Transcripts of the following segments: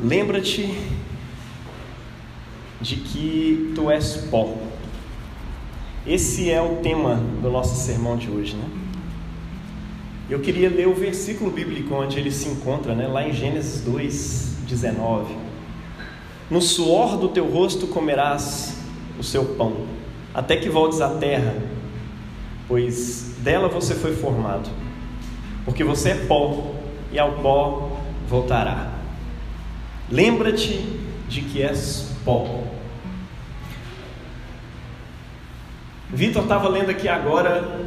Lembra-te de que tu és pó. Esse é o tema do nosso sermão de hoje, né? Eu queria ler o versículo bíblico onde ele se encontra, né? lá em Gênesis 2, 19. No suor do teu rosto comerás o seu pão, até que voltes à terra, pois dela você foi formado. Porque você é pó, e ao pó voltará. Lembra-te de que és pó. Vitor estava lendo aqui agora.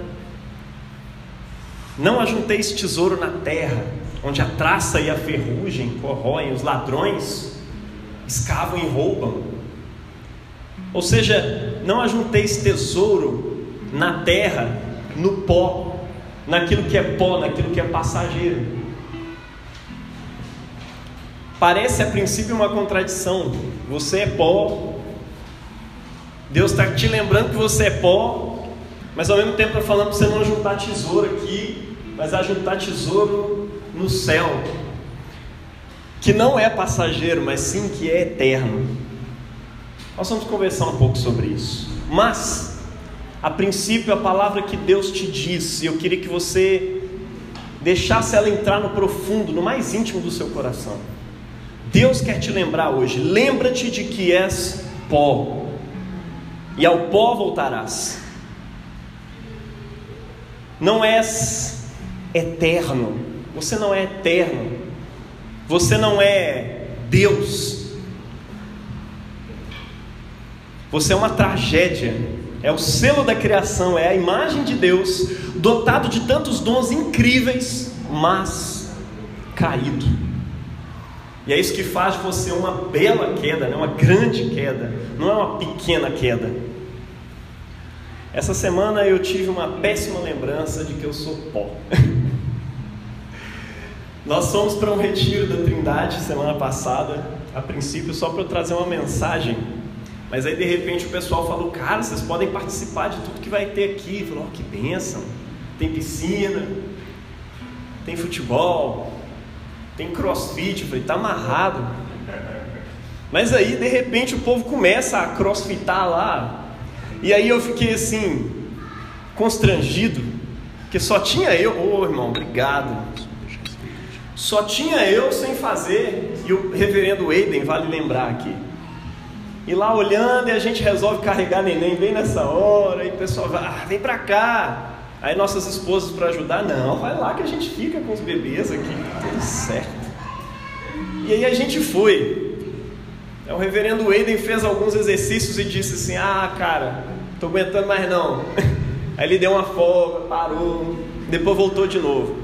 Não ajunteis tesouro na terra, onde a traça e a ferrugem corroem, os ladrões escavam e roubam. Ou seja, não ajunteis tesouro na terra, no pó, naquilo que é pó, naquilo que é passageiro. Parece a princípio uma contradição. Você é pó. Deus está te lembrando que você é pó, mas ao mesmo tempo está falando para você não juntar tesouro aqui, mas a juntar tesouro no céu, que não é passageiro, mas sim que é eterno. Nós vamos conversar um pouco sobre isso. Mas, a princípio, a palavra que Deus te disse, eu queria que você deixasse ela entrar no profundo, no mais íntimo do seu coração. Deus quer te lembrar hoje: lembra-te de que és pó, e ao pó voltarás. Não és eterno, você não é eterno, você não é Deus, você é uma tragédia, é o selo da criação, é a imagem de Deus, dotado de tantos dons incríveis, mas caído. E é isso que faz você uma bela queda, né? uma grande queda, não é uma pequena queda. Essa semana eu tive uma péssima lembrança de que eu sou pó. Nós fomos para um retiro da Trindade semana passada, a princípio só para eu trazer uma mensagem, mas aí de repente o pessoal falou: Cara, vocês podem participar de tudo que vai ter aqui. Falou: oh, Que bênção! Tem piscina, tem futebol, tem crossfit. Eu falei, tá amarrado. Mas aí, de repente, o povo começa a crossfitar lá. E aí eu fiquei assim, constrangido, que só tinha eu, ô oh, irmão, obrigado. Só tinha eu sem fazer, e o reverendo Eiden, vale lembrar aqui. E lá olhando, e a gente resolve carregar neném bem nessa hora, e o pessoal vai, ah, vem pra cá. Aí nossas esposas para ajudar, não, vai lá que a gente fica com os bebês aqui, tudo certo. E aí a gente foi. O reverendo Eiden fez alguns exercícios e disse assim: Ah, cara, tô aguentando mais não. Aí ele deu uma folga, parou, depois voltou de novo.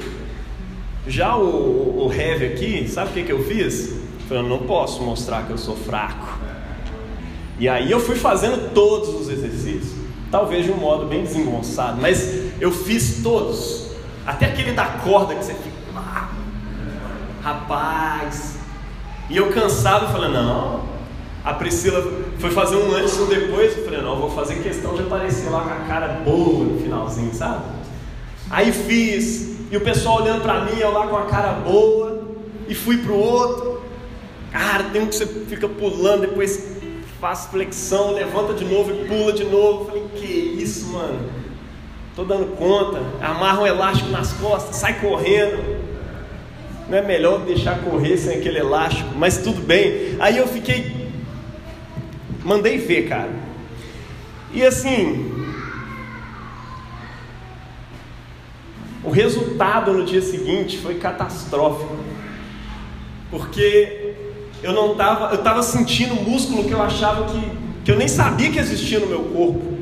Já o, o Heavy aqui, sabe o que, que eu fiz? Eu não posso mostrar que eu sou fraco. E aí eu fui fazendo todos os exercícios. Talvez de um modo bem desengonçado, mas eu fiz todos. Até aquele da corda que você fica. Ah, rapaz. E eu cansado, falei, não. A Priscila foi fazer um antes e um depois. Eu falei, não, eu vou fazer questão de aparecer lá com a cara boa no finalzinho, sabe? Aí fiz. E o pessoal olhando para mim, eu lá com a cara boa. E fui pro outro. Cara, tem um que você fica pulando, depois faz flexão, levanta de novo e pula de novo. Eu falei, que isso, mano? Tô dando conta. Amarra um elástico nas costas, sai correndo. Não é melhor deixar correr sem aquele elástico, mas tudo bem. Aí eu fiquei. Mandei ver, cara. E assim. O resultado no dia seguinte foi catastrófico. Porque eu não estava. Eu estava sentindo músculo que eu achava que, que eu nem sabia que existia no meu corpo.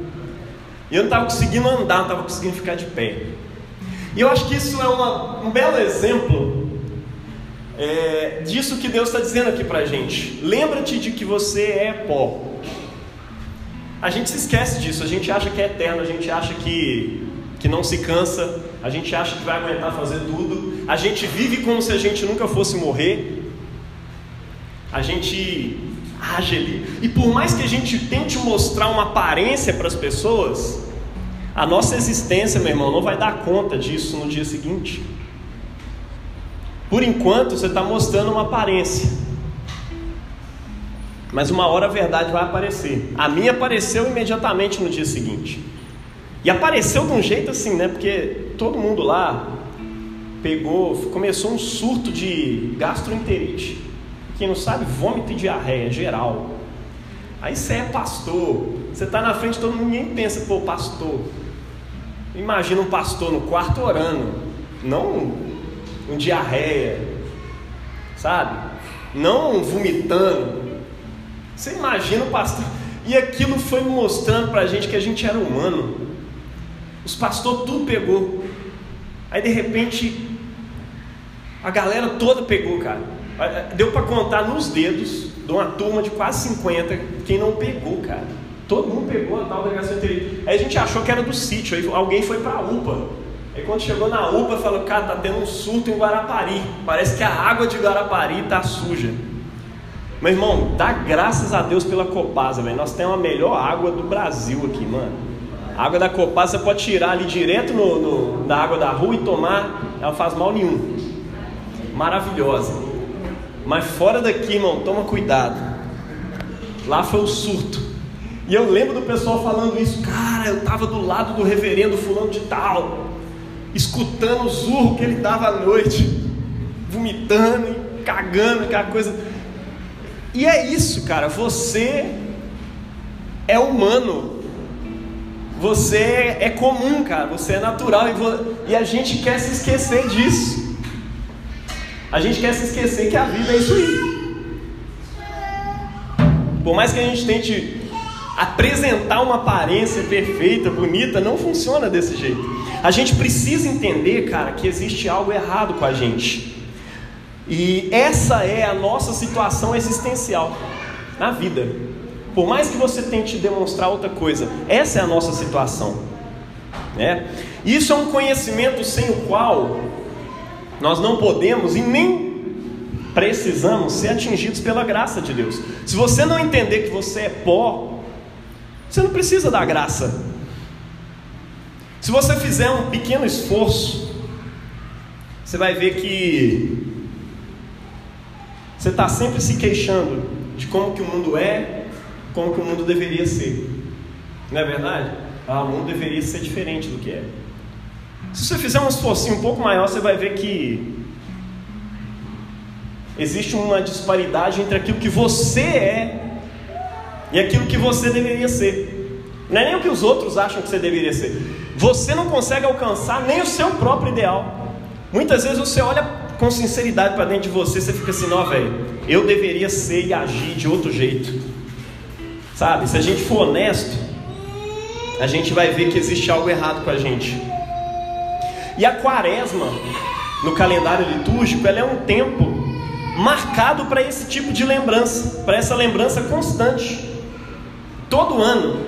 E eu não estava conseguindo andar, não estava conseguindo ficar de pé. E eu acho que isso é uma, um belo exemplo é, disso que Deus está dizendo aqui para a gente. Lembra-te de que você é pó. A gente se esquece disso, a gente acha que é eterno, a gente acha que, que não se cansa, a gente acha que vai aguentar fazer tudo, a gente vive como se a gente nunca fosse morrer, a gente age ali. E por mais que a gente tente mostrar uma aparência para as pessoas, a nossa existência, meu irmão, não vai dar conta disso no dia seguinte. Por enquanto, você está mostrando uma aparência. Mas uma hora a verdade vai aparecer. A minha apareceu imediatamente no dia seguinte. E apareceu de um jeito assim, né? Porque todo mundo lá pegou, começou um surto de gastroenterite. Quem não sabe, vômito e diarreia geral. Aí você é pastor, você está na frente, todo mundo, ninguém pensa, pô, pastor. Imagina um pastor no quarto orando, não um, um diarreia, sabe? Não vomitando. Você imagina o pastor. E aquilo foi mostrando para a gente que a gente era humano. Os pastores tudo pegou. Aí de repente a galera toda pegou, cara. Deu para contar nos dedos de uma turma de quase 50 quem não pegou, cara. Todo mundo pegou a tal da gastroenterite. Aí a gente achou que era do sítio, aí alguém foi para a UPA. Aí quando chegou na UPA, falou, cara, tá tendo um surto em Guarapari. Parece que a água de Guarapari tá suja. Meu irmão, dá graças a Deus pela Copasa, velho. Nós temos a melhor água do Brasil aqui, mano. A água da Copasa você pode tirar ali direto no, no, da água da rua e tomar, ela faz mal nenhum. Maravilhosa. Mas fora daqui, irmão, toma cuidado. Lá foi o surto. E eu lembro do pessoal falando isso, cara, eu estava do lado do reverendo fulano de tal, escutando o zurro que ele dava à noite, vomitando e cagando, aquela coisa. E é isso, cara, você é humano, você é comum, cara, você é natural e a gente quer se esquecer disso. A gente quer se esquecer que a vida é isso aí. Por mais que a gente tente apresentar uma aparência perfeita, bonita, não funciona desse jeito. A gente precisa entender, cara, que existe algo errado com a gente. E essa é a nossa situação existencial na vida. Por mais que você tente demonstrar outra coisa, essa é a nossa situação. Né? Isso é um conhecimento sem o qual nós não podemos e nem precisamos ser atingidos pela graça de Deus. Se você não entender que você é pó, você não precisa da graça. Se você fizer um pequeno esforço, você vai ver que você está sempre se queixando de como que o mundo é, como que o mundo deveria ser. Não é verdade? Ah, o mundo deveria ser diferente do que é. Se você fizer um esforço um pouco maior, você vai ver que existe uma disparidade entre aquilo que você é e aquilo que você deveria ser. Não é nem o que os outros acham que você deveria ser. Você não consegue alcançar nem o seu próprio ideal. Muitas vezes você olha com sinceridade para dentro de você, você fica assim, não, velho, eu deveria ser e agir de outro jeito. Sabe? Se a gente for honesto, a gente vai ver que existe algo errado com a gente. E a quaresma, no calendário litúrgico, ela é um tempo marcado para esse tipo de lembrança, para essa lembrança constante. Todo ano.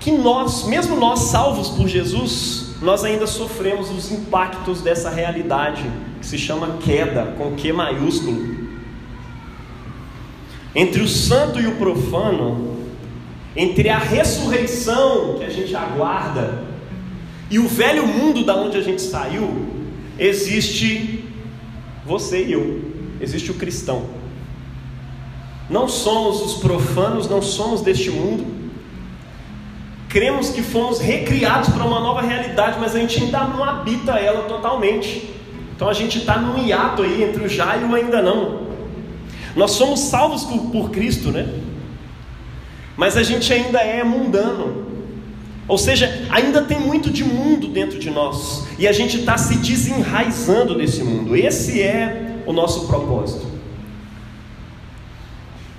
Que nós, mesmo nós salvos por Jesus, nós ainda sofremos os impactos dessa realidade que se chama queda, com Q maiúsculo. Entre o santo e o profano, entre a ressurreição que a gente aguarda e o velho mundo da onde a gente saiu, existe você e eu, existe o cristão. Não somos os profanos, não somos deste mundo. Cremos que fomos recriados para uma nova realidade, mas a gente ainda não habita ela totalmente. Então a gente está num hiato aí entre o já e o ainda não. Nós somos salvos por, por Cristo, né? Mas a gente ainda é mundano. Ou seja, ainda tem muito de mundo dentro de nós e a gente está se desenraizando desse mundo. Esse é o nosso propósito.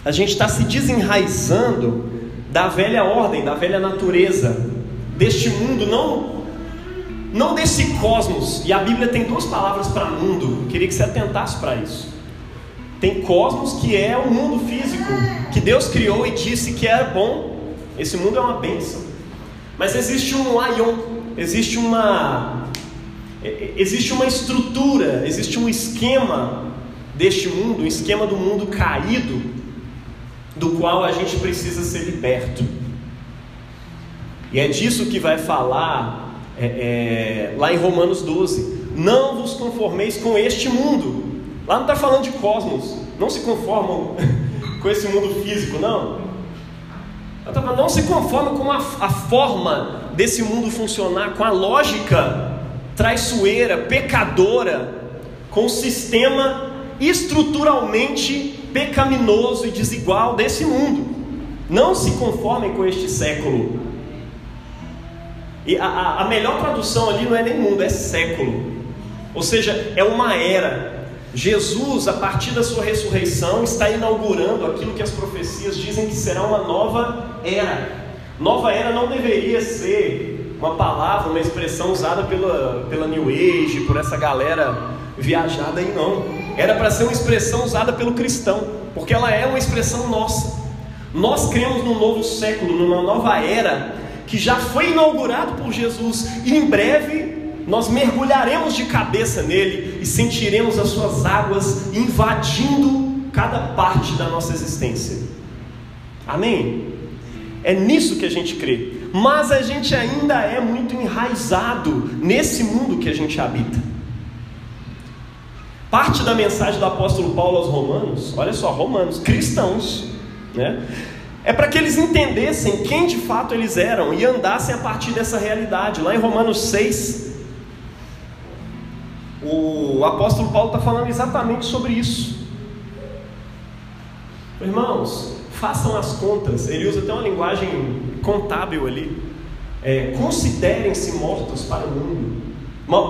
A gente está se desenraizando da velha ordem, da velha natureza, deste mundo, não, não desse cosmos. E a Bíblia tem duas palavras para mundo, Eu queria que você atentasse para isso. Tem cosmos que é o mundo físico, que Deus criou e disse que era bom. Esse mundo é uma bênção. Mas existe um aion, existe uma existe uma estrutura, existe um esquema deste mundo, um esquema do mundo caído, do qual a gente precisa ser liberto. E é disso que vai falar é, é, lá em Romanos 12: Não vos conformeis com este mundo, Lá não está falando de cosmos, não se conformam com esse mundo físico, não. Não se conformam com a, a forma desse mundo funcionar, com a lógica traiçoeira, pecadora, com o sistema estruturalmente pecaminoso e desigual desse mundo. Não se conformem com este século. E a, a melhor tradução ali não é nem mundo, é século. Ou seja, é uma era. Jesus, a partir da sua ressurreição, está inaugurando aquilo que as profecias dizem que será uma nova era. Nova era não deveria ser uma palavra, uma expressão usada pela, pela New Age, por essa galera viajada aí, não. Era para ser uma expressão usada pelo cristão, porque ela é uma expressão nossa. Nós cremos num novo século, numa nova era, que já foi inaugurado por Jesus, e em breve nós mergulharemos de cabeça nele e sentiremos as suas águas invadindo cada parte da nossa existência. Amém? É nisso que a gente crê. Mas a gente ainda é muito enraizado nesse mundo que a gente habita. Parte da mensagem do apóstolo Paulo aos Romanos, olha só, Romanos, cristãos, né? É para que eles entendessem quem de fato eles eram e andassem a partir dessa realidade. Lá em Romanos 6, o apóstolo Paulo está falando exatamente sobre isso. Irmãos, façam as contas. Ele usa até uma linguagem contábil ali. É, Considerem-se mortos para o mundo.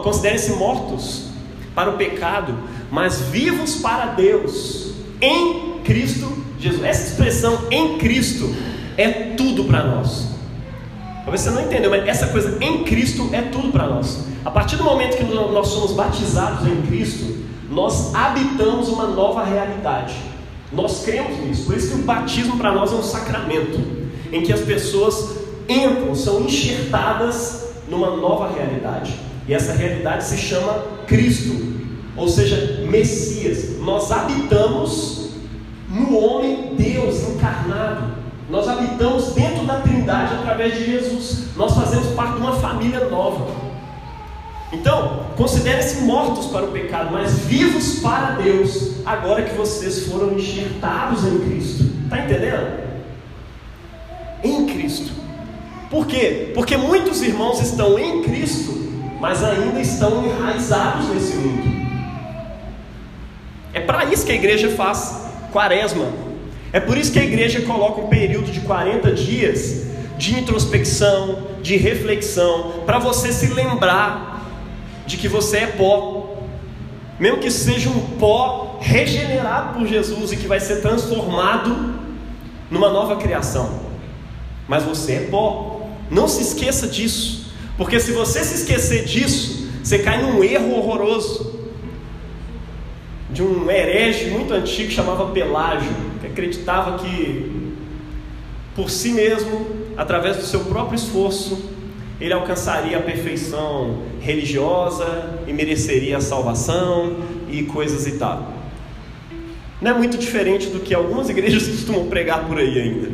Considerem-se mortos para o pecado, mas vivos para Deus em Cristo Jesus. Essa expressão em Cristo é tudo para nós. Talvez você não entendeu, mas essa coisa em Cristo é tudo para nós. A partir do momento que nós somos batizados em Cristo, nós habitamos uma nova realidade. Nós cremos nisso. Por isso que o batismo para nós é um sacramento, em que as pessoas entram, são enxertadas numa nova realidade. E essa realidade se chama Cristo, ou seja, Messias. Nós habitamos no homem Deus encarnado. Nós habitamos dentro da Trindade através de Jesus. Nós fazemos parte de uma família nova. Então, considerem-se mortos para o pecado, mas vivos para Deus, agora que vocês foram enxertados em Cristo. Está entendendo? Em Cristo. Por quê? Porque muitos irmãos estão em Cristo, mas ainda estão enraizados nesse mundo. É para isso que a igreja faz quaresma. É por isso que a igreja coloca um período de 40 dias de introspecção, de reflexão, para você se lembrar de que você é pó. Mesmo que seja um pó regenerado por Jesus e que vai ser transformado numa nova criação. Mas você é pó. Não se esqueça disso. Porque se você se esquecer disso, você cai num erro horroroso de um herege muito antigo que chamava Pelágio, que acreditava que por si mesmo, através do seu próprio esforço, ele alcançaria a perfeição religiosa e mereceria a salvação e coisas e tal. Não é muito diferente do que algumas igrejas costumam pregar por aí ainda.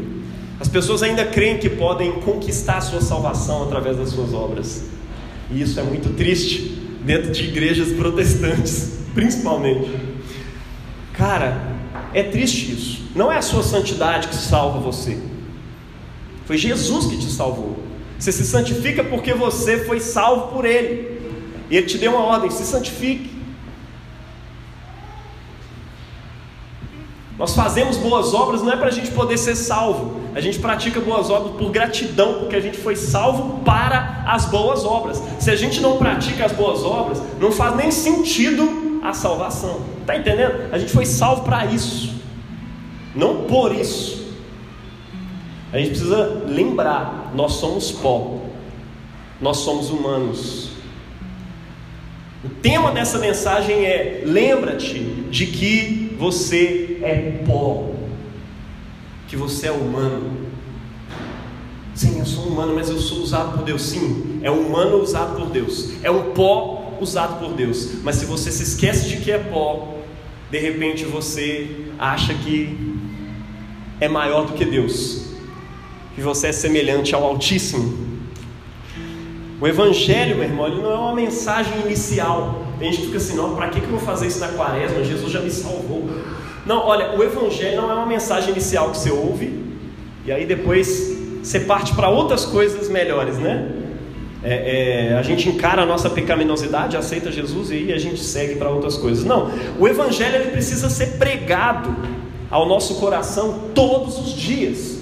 As pessoas ainda creem que podem conquistar a sua salvação através das suas obras. E isso é muito triste dentro de igrejas protestantes, principalmente. Cara, é triste isso. Não é a sua santidade que salva você. Foi Jesus que te salvou. Você se santifica porque você foi salvo por Ele. E Ele te deu uma ordem: se santifique. Nós fazemos boas obras não é para a gente poder ser salvo. A gente pratica boas obras por gratidão, porque a gente foi salvo para as boas obras. Se a gente não pratica as boas obras, não faz nem sentido a salvação. Está entendendo? A gente foi salvo para isso, não por isso. A gente precisa lembrar: nós somos pó, nós somos humanos. O tema dessa mensagem é: lembra-te de que você é pó, que você é humano. Sim, eu sou humano, mas eu sou usado por Deus. Sim, é humano usado por Deus. É um pó usado por Deus. Mas se você se esquece de que é pó, de repente você acha que é maior do que Deus, que você é semelhante ao Altíssimo. O Evangelho, meu irmão, ele não é uma mensagem inicial. A gente fica assim, não, para que, que eu vou fazer isso na quaresma? Jesus já me salvou. Não, olha, o Evangelho não é uma mensagem inicial que você ouve e aí depois você parte para outras coisas melhores, né? É, é, a gente encara a nossa pecaminosidade, aceita Jesus e aí a gente segue para outras coisas. Não, o Evangelho ele precisa ser pregado ao nosso coração todos os dias.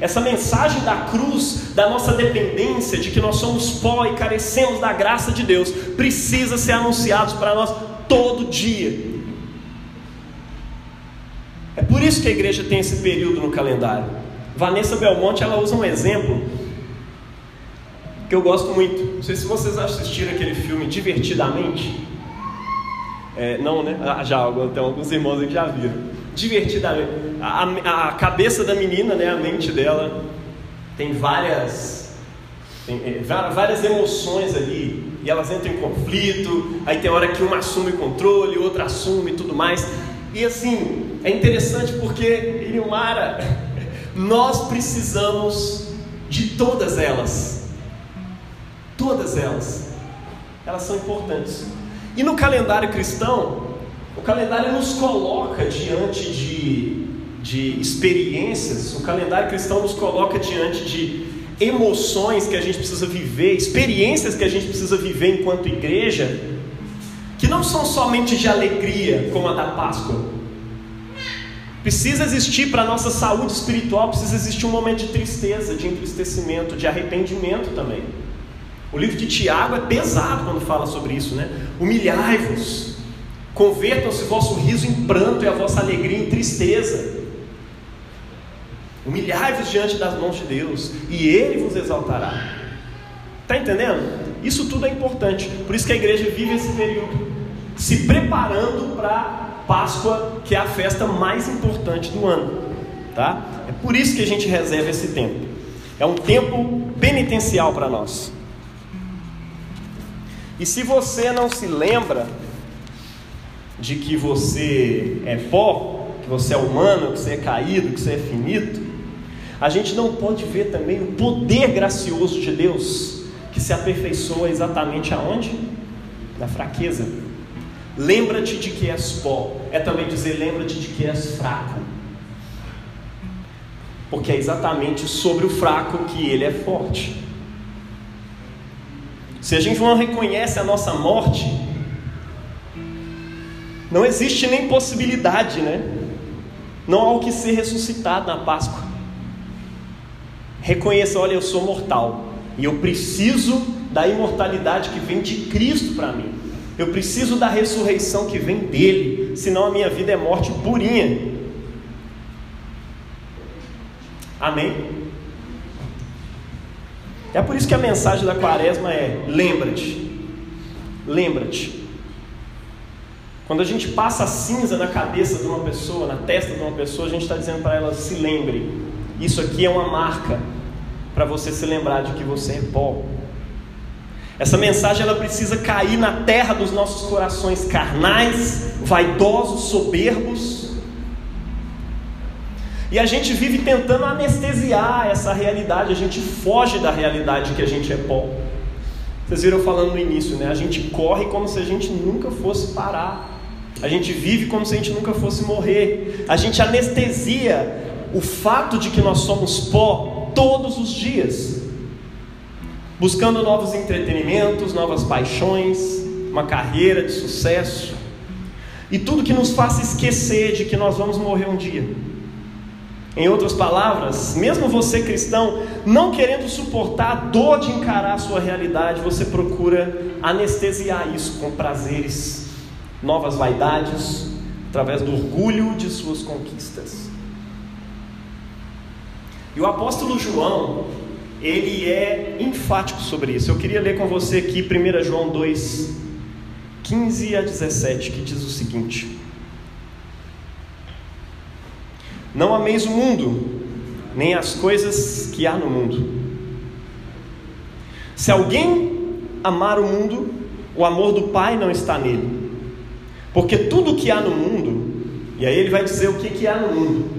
Essa mensagem da cruz, da nossa dependência, de que nós somos pó e carecemos da graça de Deus, precisa ser anunciado para nós todo dia. É por isso que a igreja tem esse período no calendário. Vanessa Belmonte ela usa um exemplo que eu gosto muito. Não sei se vocês assistiram aquele filme Divertidamente. É, não, né? Ah, já, tem alguns irmãos que já viram. Divertidamente. A, a, cabeça da menina, né? A mente dela tem várias, tem, é, várias emoções ali. E elas entram em conflito. Aí tem hora que uma assume o controle, outra assume e tudo mais. E assim, é interessante porque, Irimara, nós precisamos de todas elas. Todas elas. Elas são importantes. E no calendário cristão, o calendário nos coloca diante de, de experiências, o calendário cristão nos coloca diante de emoções que a gente precisa viver, experiências que a gente precisa viver enquanto igreja, que não são somente de alegria, como a da Páscoa. Precisa existir para a nossa saúde espiritual, precisa existir um momento de tristeza, de entristecimento, de arrependimento também. O livro de Tiago é pesado quando fala sobre isso, né? Humilhai-vos, convertam-se vosso riso em pranto e a vossa alegria em tristeza. Humilhai-vos diante das mãos de Deus e Ele vos exaltará. Está entendendo? Isso tudo é importante. Por isso que a igreja vive esse período, se preparando para Páscoa, que é a festa mais importante do ano. Tá? É por isso que a gente reserva esse tempo. É um tempo penitencial para nós. E se você não se lembra de que você é pó, que você é humano, que você é caído, que você é finito, a gente não pode ver também o poder gracioso de Deus que se aperfeiçoa exatamente aonde? Na fraqueza. Lembra-te de que és pó. É também dizer lembra-te de que és fraco. Porque é exatamente sobre o fraco que ele é forte. Se a gente não reconhece a nossa morte, não existe nem possibilidade, né? Não há o que ser ressuscitado na Páscoa. Reconheça, olha, eu sou mortal e eu preciso da imortalidade que vem de Cristo para mim. Eu preciso da ressurreição que vem dele, senão a minha vida é morte purinha. Amém? É por isso que a mensagem da quaresma é: lembra-te, lembra-te. Quando a gente passa cinza na cabeça de uma pessoa, na testa de uma pessoa, a gente está dizendo para ela: se lembre, isso aqui é uma marca para você se lembrar de que você é pó. Essa mensagem ela precisa cair na terra dos nossos corações carnais, vaidosos, soberbos e a gente vive tentando anestesiar essa realidade, a gente foge da realidade que a gente é pó. Vocês viram falando no início, né? A gente corre como se a gente nunca fosse parar. A gente vive como se a gente nunca fosse morrer. A gente anestesia o fato de que nós somos pó todos os dias. Buscando novos entretenimentos, novas paixões, uma carreira de sucesso. E tudo que nos faça esquecer de que nós vamos morrer um dia. Em outras palavras, mesmo você cristão, não querendo suportar a dor de encarar a sua realidade, você procura anestesiar isso com prazeres, novas vaidades, através do orgulho de suas conquistas. E o apóstolo João, ele é enfático sobre isso. Eu queria ler com você aqui 1 João 2, 15 a 17, que diz o seguinte. Não ameis o mundo, nem as coisas que há no mundo. Se alguém amar o mundo, o amor do Pai não está nele. Porque tudo que há no mundo, e aí ele vai dizer o que, que há no mundo: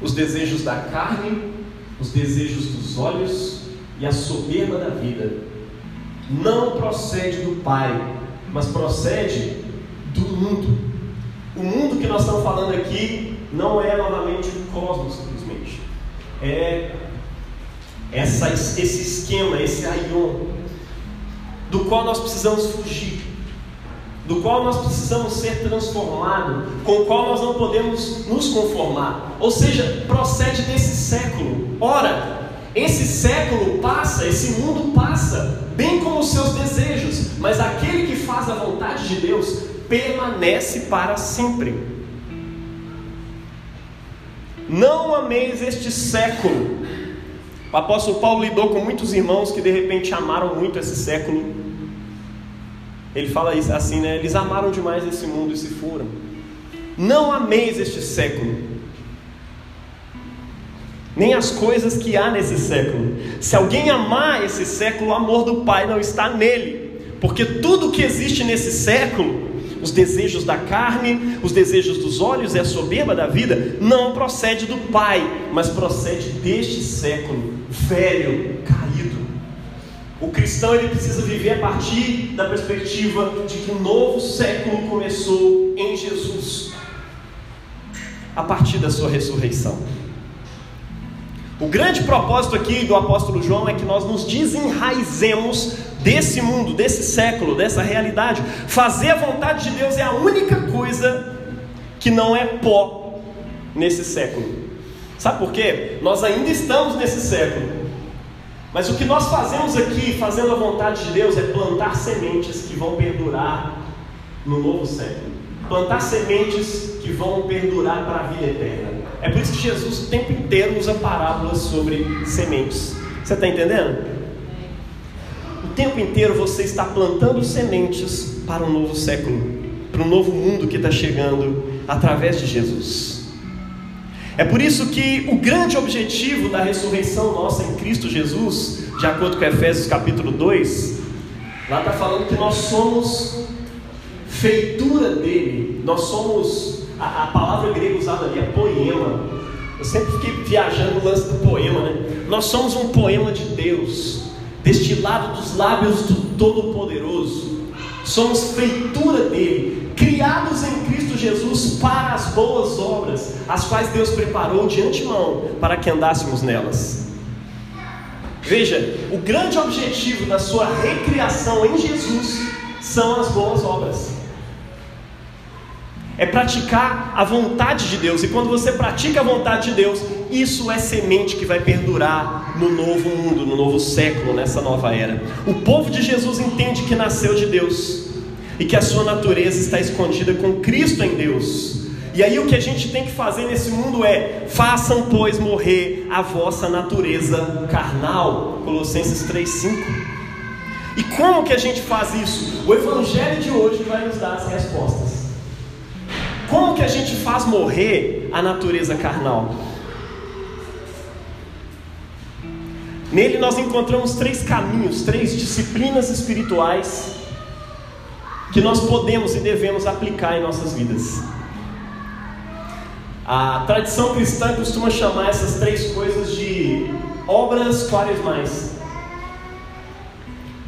os desejos da carne, os desejos dos olhos e a soberba da vida, não procede do Pai, mas procede do mundo. O mundo que nós estamos falando aqui não é novamente o cosmos, simplesmente. É essa, esse esquema, esse aion, do qual nós precisamos fugir, do qual nós precisamos ser transformados, com o qual nós não podemos nos conformar. Ou seja, procede desse século. Ora, esse século passa, esse mundo passa, bem como os seus desejos, mas aquele que faz a vontade de Deus permanece para sempre. Não ameis este século. O apóstolo Paulo lidou com muitos irmãos que de repente amaram muito esse século. Ele fala assim, né? Eles amaram demais esse mundo e se foram. Não ameis este século, nem as coisas que há nesse século. Se alguém amar esse século, o amor do Pai não está nele, porque tudo que existe nesse século, os desejos da carne, os desejos dos olhos e a soberba da vida, não procede do Pai, mas procede deste século velho, caído. O cristão ele precisa viver a partir da perspectiva de que um novo século começou em Jesus, a partir da sua ressurreição. O grande propósito aqui do apóstolo João é que nós nos desenraizemos desse mundo, desse século, dessa realidade. Fazer a vontade de Deus é a única coisa que não é pó nesse século. Sabe por quê? Nós ainda estamos nesse século. Mas o que nós fazemos aqui, fazendo a vontade de Deus, é plantar sementes que vão perdurar no novo século. Plantar sementes que vão perdurar para a vida eterna. É por isso que Jesus o tempo inteiro usa parábolas sobre sementes. Você está entendendo? Tempo inteiro você está plantando sementes para um novo século, para um novo mundo que está chegando através de Jesus. É por isso que o grande objetivo da ressurreição nossa em Cristo Jesus, de acordo com Efésios capítulo 2, lá está falando que nós somos feitura dele, nós somos a, a palavra grega usada ali é poema. Eu sempre fiquei viajando no lance do poema, né? Nós somos um poema de Deus, destilado dos lábios do Todo-Poderoso. Somos feitura dele, criados em Cristo Jesus para as boas obras, as quais Deus preparou de antemão para que andássemos nelas. Veja, o grande objetivo da sua recriação em Jesus são as boas obras é praticar a vontade de Deus. E quando você pratica a vontade de Deus, isso é semente que vai perdurar no novo mundo, no novo século, nessa nova era. O povo de Jesus entende que nasceu de Deus e que a sua natureza está escondida com Cristo em Deus. E aí o que a gente tem que fazer nesse mundo é: façam, pois, morrer a vossa natureza carnal. Colossenses 3:5. E como que a gente faz isso? O evangelho de hoje vai nos dar as respostas. Como que a gente faz morrer a natureza carnal? Nele nós encontramos três caminhos, três disciplinas espirituais que nós podemos e devemos aplicar em nossas vidas. A tradição cristã costuma chamar essas três coisas de obras quaresmais.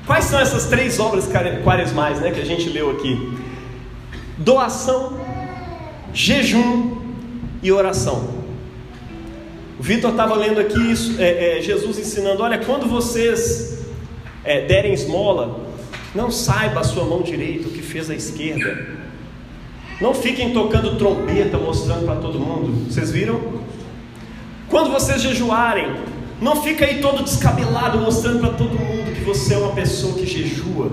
Quais são essas três obras quaresmais né, que a gente leu aqui? Doação, jejum e oração. O Vitor estava lendo aqui isso, é, é, Jesus ensinando: olha, quando vocês é, derem esmola, não saiba a sua mão direita o que fez a esquerda. Não fiquem tocando trombeta mostrando para todo mundo. Vocês viram? Quando vocês jejuarem, não fica aí todo descabelado mostrando para todo mundo que você é uma pessoa que jejua.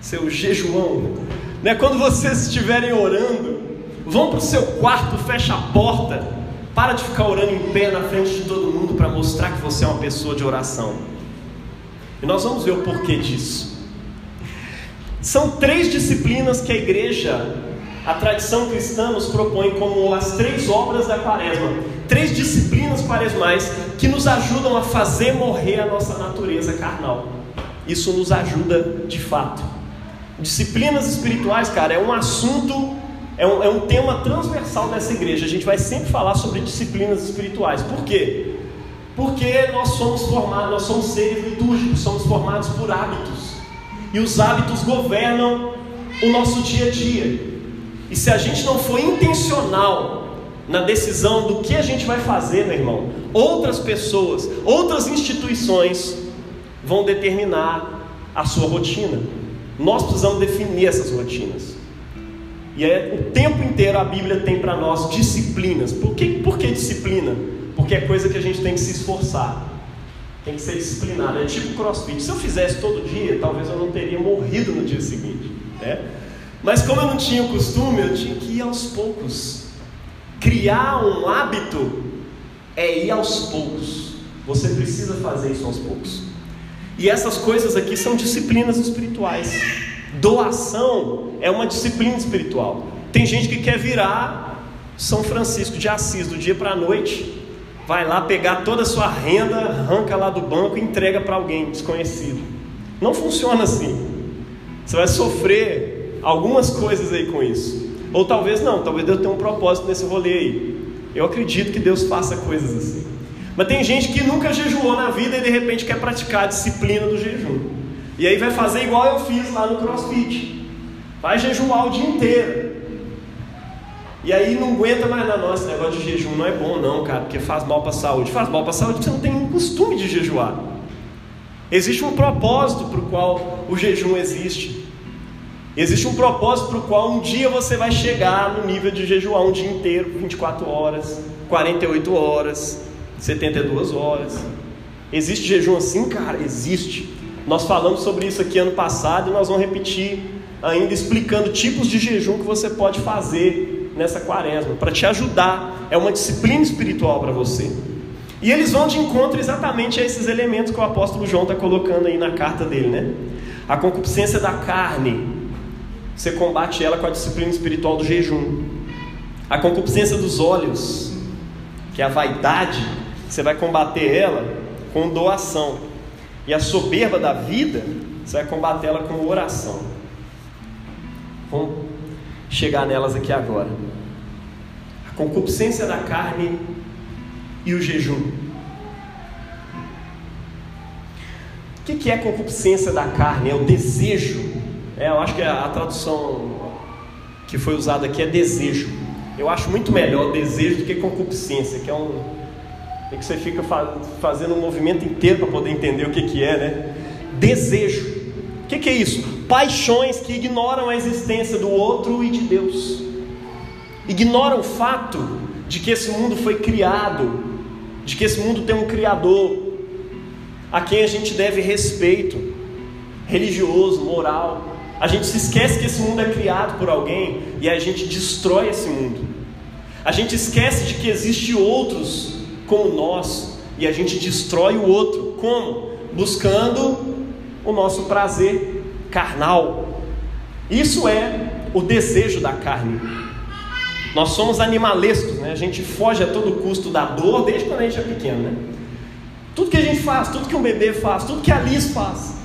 Seu jejuão. Né? Quando vocês estiverem orando, Vão para o seu quarto, fecha a porta. Para de ficar orando em pé na frente de todo mundo para mostrar que você é uma pessoa de oração. E nós vamos ver o porquê disso. São três disciplinas que a igreja, a tradição cristã, nos propõe como as três obras da quaresma. Três disciplinas quaresmais que nos ajudam a fazer morrer a nossa natureza carnal. Isso nos ajuda de fato. Disciplinas espirituais, cara, é um assunto é um, é um tema transversal dessa igreja. A gente vai sempre falar sobre disciplinas espirituais. Por quê? Porque nós somos formados, nós somos seres litúrgicos, somos formados por hábitos. E os hábitos governam o nosso dia a dia. E se a gente não for intencional na decisão do que a gente vai fazer, meu irmão, outras pessoas, outras instituições vão determinar a sua rotina. Nós precisamos definir essas rotinas. E é, o tempo inteiro a Bíblia tem para nós disciplinas. Por que, por que disciplina? Porque é coisa que a gente tem que se esforçar. Tem que ser disciplinado. É tipo crossfit. Se eu fizesse todo dia, talvez eu não teria morrido no dia seguinte. Né? Mas como eu não tinha o costume, eu tinha que ir aos poucos. Criar um hábito é ir aos poucos. Você precisa fazer isso aos poucos. E essas coisas aqui são disciplinas espirituais. Doação é uma disciplina espiritual. Tem gente que quer virar São Francisco de Assis do dia para a noite, vai lá pegar toda a sua renda, arranca lá do banco e entrega para alguém desconhecido. Não funciona assim. Você vai sofrer algumas coisas aí com isso. Ou talvez não, talvez Deus tenha um propósito nesse rolê aí. Eu acredito que Deus faça coisas assim. Mas tem gente que nunca jejuou na vida e de repente quer praticar a disciplina do jejum. E aí vai fazer igual eu fiz lá no CrossFit. Vai jejuar o dia inteiro. E aí não aguenta mais na nossa, negócio de jejum não é bom não, cara, porque faz mal para a saúde. Faz mal para a saúde porque você não tem o costume de jejuar. Existe um propósito para o qual o jejum existe. Existe um propósito para o qual um dia você vai chegar no nível de jejuar um dia inteiro, 24 horas, 48 horas, 72 horas. Existe jejum assim, cara? Existe. Nós falamos sobre isso aqui ano passado e nós vamos repetir ainda explicando tipos de jejum que você pode fazer nessa quaresma para te ajudar. É uma disciplina espiritual para você. E eles vão de encontro exatamente a esses elementos que o apóstolo João está colocando aí na carta dele, né? A concupiscência da carne, você combate ela com a disciplina espiritual do jejum. A concupiscência dos olhos, que é a vaidade, você vai combater ela com doação. E a soberba da vida, você vai combater ela com oração. Vamos chegar nelas aqui agora. A concupiscência da carne e o jejum. O que é concupiscência da carne? É o desejo. É, eu acho que a, tradução que foi usada aqui é desejo. Eu acho muito melhor desejo do que concupiscência, que é um. É que você fica fazendo um movimento inteiro para poder entender o que, que é, né? Desejo. O que, que é isso? Paixões que ignoram a existência do outro e de Deus. Ignoram o fato de que esse mundo foi criado de que esse mundo tem um Criador a quem a gente deve respeito religioso, moral. A gente se esquece que esse mundo é criado por alguém e a gente destrói esse mundo. A gente esquece de que existe outros como nós e a gente destrói o outro. Como? Buscando o nosso prazer carnal. Isso é o desejo da carne. Nós somos animalescos, né? A gente foge a todo custo da dor desde quando a gente é pequeno, né? Tudo que a gente faz, tudo que um bebê faz, tudo que a Liz faz,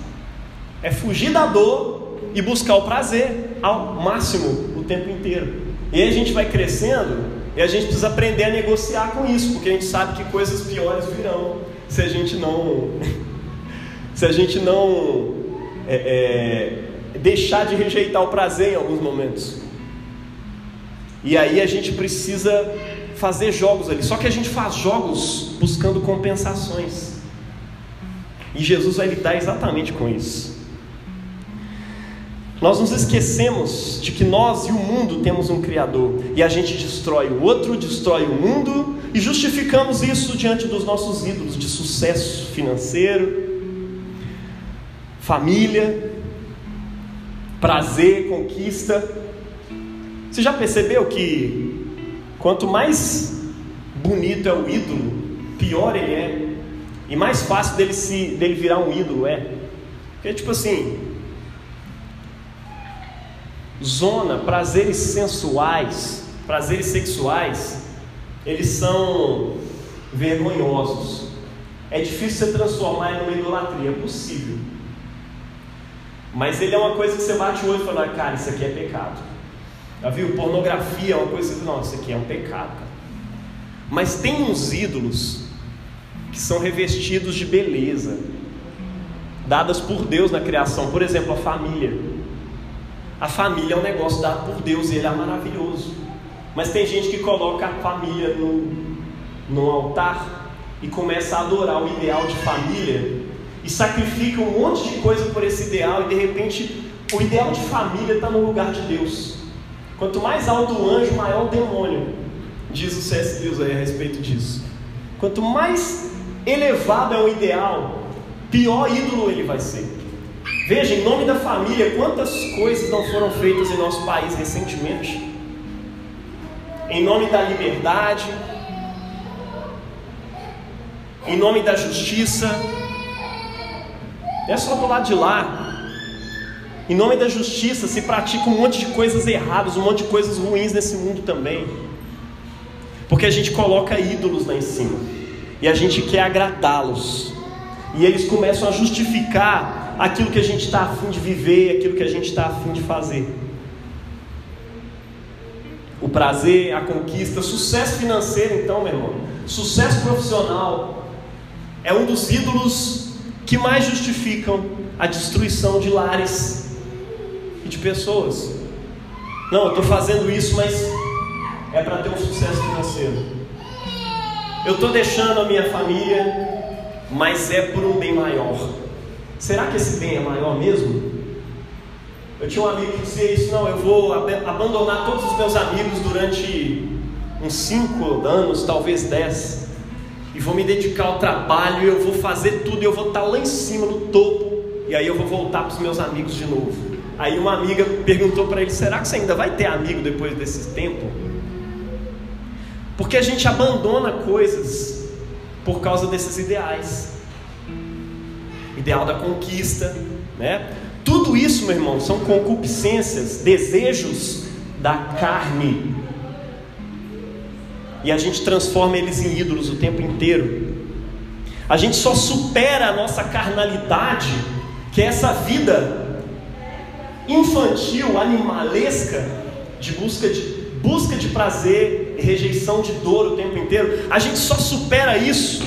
é fugir da dor e buscar o prazer ao máximo o tempo inteiro. E aí a gente vai crescendo e a gente precisa aprender a negociar com isso, porque a gente sabe que coisas piores virão se a gente não se a gente não é, é, deixar de rejeitar o prazer em alguns momentos. E aí a gente precisa fazer jogos ali. Só que a gente faz jogos buscando compensações. E Jesus vai lidar exatamente com isso. Nós nos esquecemos de que nós e o mundo temos um Criador, e a gente destrói o outro, destrói o mundo, e justificamos isso diante dos nossos ídolos de sucesso financeiro, família, prazer, conquista. Você já percebeu que quanto mais bonito é o ídolo, pior ele é, e mais fácil dele, se, dele virar um ídolo é? Porque, tipo assim, zona, prazeres sensuais, prazeres sexuais, eles são vergonhosos. É difícil você transformar em uma idolatria, é possível. Mas ele é uma coisa que você bate o olho e fala, cara, isso aqui é pecado. Já viu? Pornografia é uma coisa que, não, isso aqui é um pecado. Mas tem uns ídolos que são revestidos de beleza, dadas por Deus na criação. Por exemplo, a família. A família é um negócio dado por Deus e ele é maravilhoso. Mas tem gente que coloca a família no, no altar e começa a adorar o ideal de família e sacrifica um monte de coisa por esse ideal e de repente o ideal de família está no lugar de Deus. Quanto mais alto o anjo, maior o demônio, diz o C.S. Lewis aí a respeito disso. Quanto mais elevado é o ideal, pior ídolo ele vai ser. Veja, em nome da família, quantas coisas não foram feitas em nosso país recentemente? Em nome da liberdade, em nome da justiça, é só do lado de lá. Em nome da justiça se pratica um monte de coisas erradas, um monte de coisas ruins nesse mundo também. Porque a gente coloca ídolos lá em cima. E a gente quer agradá-los. E eles começam a justificar aquilo que a gente está afim de viver, aquilo que a gente está afim de fazer. O prazer, a conquista, sucesso financeiro, então, meu irmão, sucesso profissional, é um dos ídolos que mais justificam a destruição de lares e de pessoas. Não, eu estou fazendo isso, mas é para ter um sucesso financeiro. Eu estou deixando a minha família, mas é por um bem maior. Será que esse bem é maior mesmo? Eu tinha um amigo que dizia isso, não, eu vou abandonar todos os meus amigos durante uns 5 anos, talvez 10 e vou me dedicar ao trabalho, eu vou fazer tudo, eu vou estar lá em cima no topo, e aí eu vou voltar para os meus amigos de novo. Aí uma amiga perguntou para ele: será que você ainda vai ter amigo depois desse tempo? Porque a gente abandona coisas por causa desses ideais ideal da conquista, né? Tudo isso, meu irmão, são concupiscências, desejos da carne e a gente transforma eles em ídolos o tempo inteiro. A gente só supera a nossa carnalidade, que é essa vida infantil, animalesca, de busca de, busca de prazer rejeição de dor o tempo inteiro. A gente só supera isso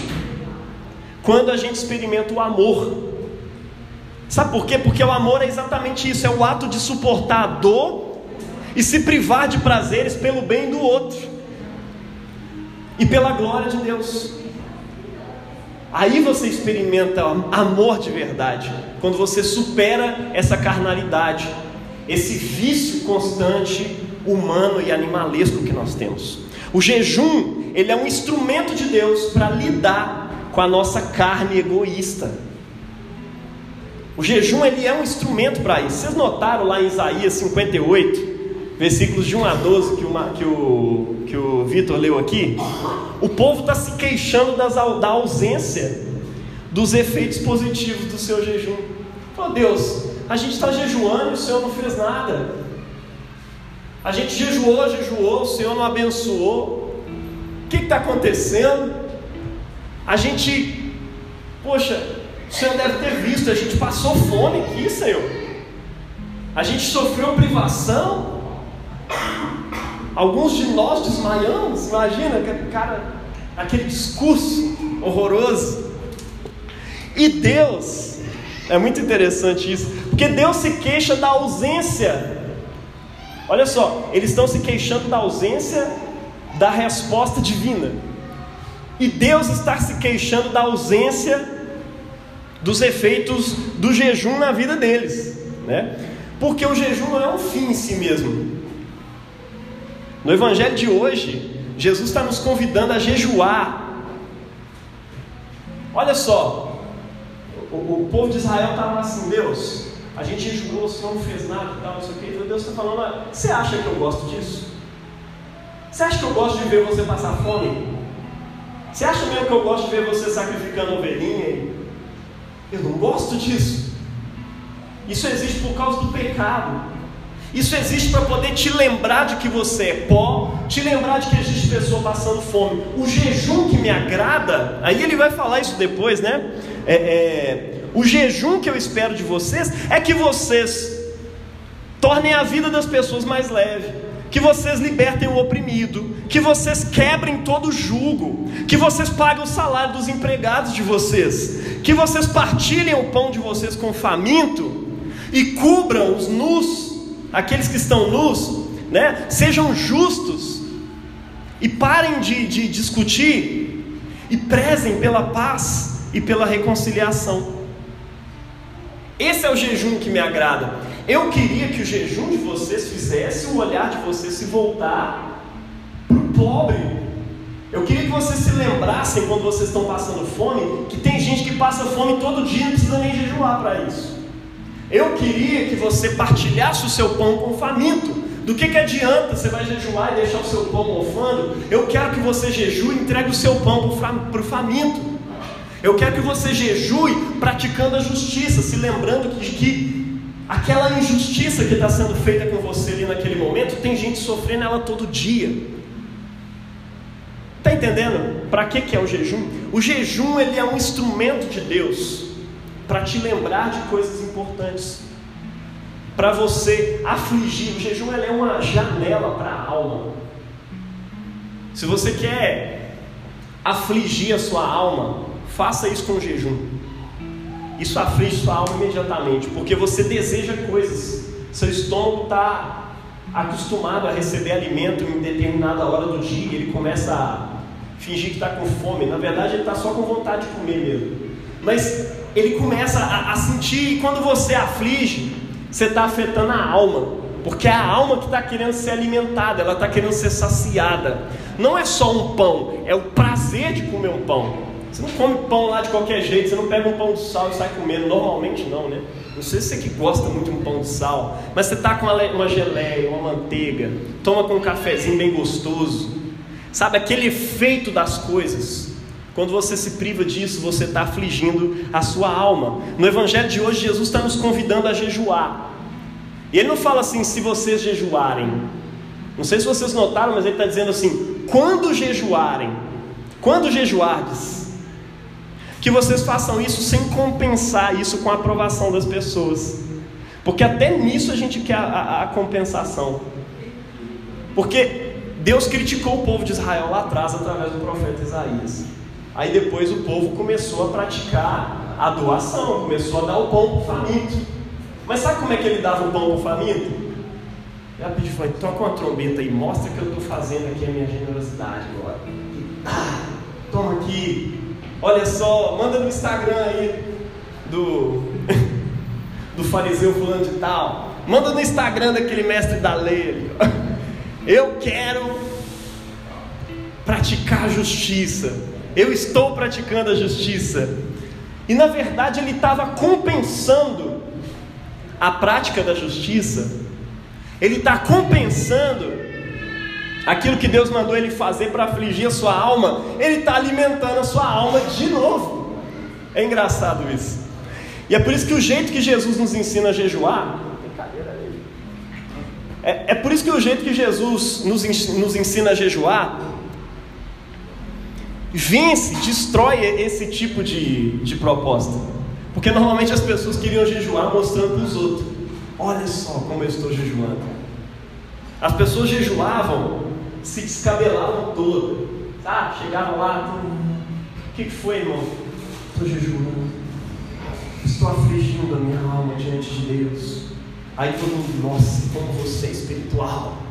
quando a gente experimenta o amor. Sabe por quê? Porque o amor é exatamente isso: é o ato de suportar a dor e se privar de prazeres pelo bem do outro e pela glória de Deus. Aí você experimenta amor de verdade, quando você supera essa carnalidade, esse vício constante humano e animalesco que nós temos. O jejum, ele é um instrumento de Deus para lidar com a nossa carne egoísta. O jejum ele é um instrumento para isso. Vocês notaram lá em Isaías 58, versículos de 1 a 12 que, uma, que o, que o Vitor leu aqui, o povo está se queixando das, da ausência dos efeitos positivos do seu jejum. Oh Deus, a gente está jejuando e o Senhor não fez nada. A gente jejuou, jejuou, o Senhor não abençoou. O que está acontecendo? A gente, poxa, o Senhor deve ter visto, a gente passou fome aqui, Senhor. A gente sofreu privação. Alguns de nós desmaiamos, imagina aquele cara, aquele discurso horroroso. E Deus, é muito interessante isso, porque Deus se queixa da ausência. Olha só, eles estão se queixando da ausência da resposta divina. E Deus está se queixando da ausência dos efeitos do jejum na vida deles, né? Porque o jejum não é um fim em si mesmo. No Evangelho de hoje, Jesus está nos convidando a jejuar. Olha só, o, o povo de Israel estava assim: Deus, a gente jejuou, Senhor não fez nada e tal, não sei o que. Então Deus está falando: Você acha que eu gosto disso? Você acha que eu gosto de ver você passar fome? Você acha mesmo que eu gosto de ver você sacrificando ovelhinha? Eu não gosto disso. Isso existe por causa do pecado. Isso existe para poder te lembrar de que você é pó, te lembrar de que existe pessoa passando fome. O jejum que me agrada, aí ele vai falar isso depois, né? É, é, o jejum que eu espero de vocês é que vocês tornem a vida das pessoas mais leve, que vocês libertem o oprimido, que vocês quebrem todo o jugo, que vocês paguem o salário dos empregados de vocês, que vocês partilhem o pão de vocês com o faminto e cubram os nus aqueles que estão nus, né, sejam justos e parem de, de discutir e prezem pela paz e pela reconciliação. Esse é o jejum que me agrada. Eu queria que o jejum de vocês fizesse o olhar de vocês se voltar para o pobre. Eu queria que vocês se lembrassem quando vocês estão passando fome, que tem gente que passa fome todo dia e não precisa nem jejuar para isso. Eu queria que você partilhasse o seu pão com o faminto. Do que, que adianta você vai jejuar e deixar o seu pão mofando? Eu quero que você jejue e entregue o seu pão para o faminto. Eu quero que você jejue praticando a justiça, se lembrando de que aquela injustiça que está sendo feita com você ali naquele momento, tem gente sofrendo ela todo dia. Está entendendo? Para que, que é o jejum? O jejum ele é um instrumento de Deus para te lembrar de coisas importantes, para você afligir. O jejum ele é uma janela para a alma. Se você quer afligir a sua alma, Faça isso com jejum. Isso aflige sua alma imediatamente, porque você deseja coisas. Seu estômago está acostumado a receber alimento em determinada hora do dia, ele começa a fingir que está com fome. Na verdade, ele está só com vontade de comer mesmo. Mas ele começa a, a sentir, e quando você aflige, você está afetando a alma. Porque é a alma que está querendo ser alimentada, ela está querendo ser saciada. Não é só um pão, é o prazer de comer um pão. Você não come pão lá de qualquer jeito, você não pega um pão de sal e sai comendo. Normalmente não, né? Não sei se você que gosta muito de um pão de sal, mas você tá com uma, uma geleia, uma manteiga, toma com um cafezinho bem gostoso. Sabe aquele efeito das coisas? Quando você se priva disso, você está afligindo a sua alma. No Evangelho de hoje, Jesus está nos convidando a jejuar. E ele não fala assim, se vocês jejuarem. Não sei se vocês notaram, mas ele está dizendo assim: quando jejuarem, quando jejuardes, que vocês façam isso sem compensar isso com a aprovação das pessoas. Porque até nisso a gente quer a, a, a compensação. Porque Deus criticou o povo de Israel lá atrás através do profeta Isaías. Aí depois o povo começou a praticar a doação, começou a dar o pão para o faminto. Mas sabe como é que ele dava o pão para o faminto? Ele pediu, falou, toca uma trombeta aí, mostra que eu estou fazendo aqui a minha generosidade agora. Ah, toma aqui, Olha só, manda no Instagram aí do, do fariseu fulano de tal. Manda no Instagram daquele mestre da lei. Eu quero praticar a justiça. Eu estou praticando a justiça. E na verdade ele estava compensando a prática da justiça. Ele está compensando aquilo que Deus mandou ele fazer para afligir a sua alma, ele está alimentando a sua alma de novo. É engraçado isso. E é por isso que o jeito que Jesus nos ensina a jejuar. É, é por isso que o jeito que Jesus nos, nos ensina a jejuar vence, destrói esse tipo de, de proposta. Porque normalmente as pessoas queriam jejuar mostrando para os outros: olha só como eu estou jejuando. As pessoas jejuavam se descabelavam toda, sabe? Chegavam lá, o que, que foi, irmão? Estou jejuando, estou afligindo a minha alma diante de Deus. Aí todo mundo, nossa, como você é espiritual.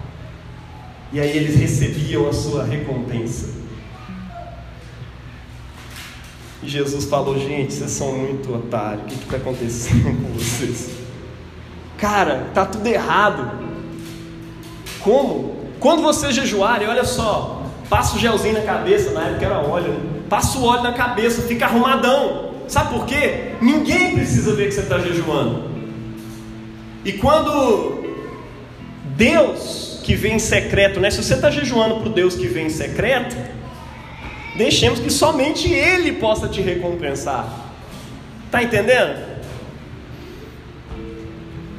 E aí eles recebiam a sua recompensa. E Jesus falou, gente, vocês são muito otários, o que está acontecendo com vocês? Cara, tá tudo errado. Como? Quando vocês jejuarem, olha só, passa o gelzinho na cabeça, na época era óleo, passa o óleo na cabeça, fica arrumadão. Sabe por quê? Ninguém precisa ver que você está jejuando. E quando Deus que vem em secreto, né? Se você está jejuando para o Deus que vem em secreto, deixemos que somente Ele possa te recompensar. Está entendendo?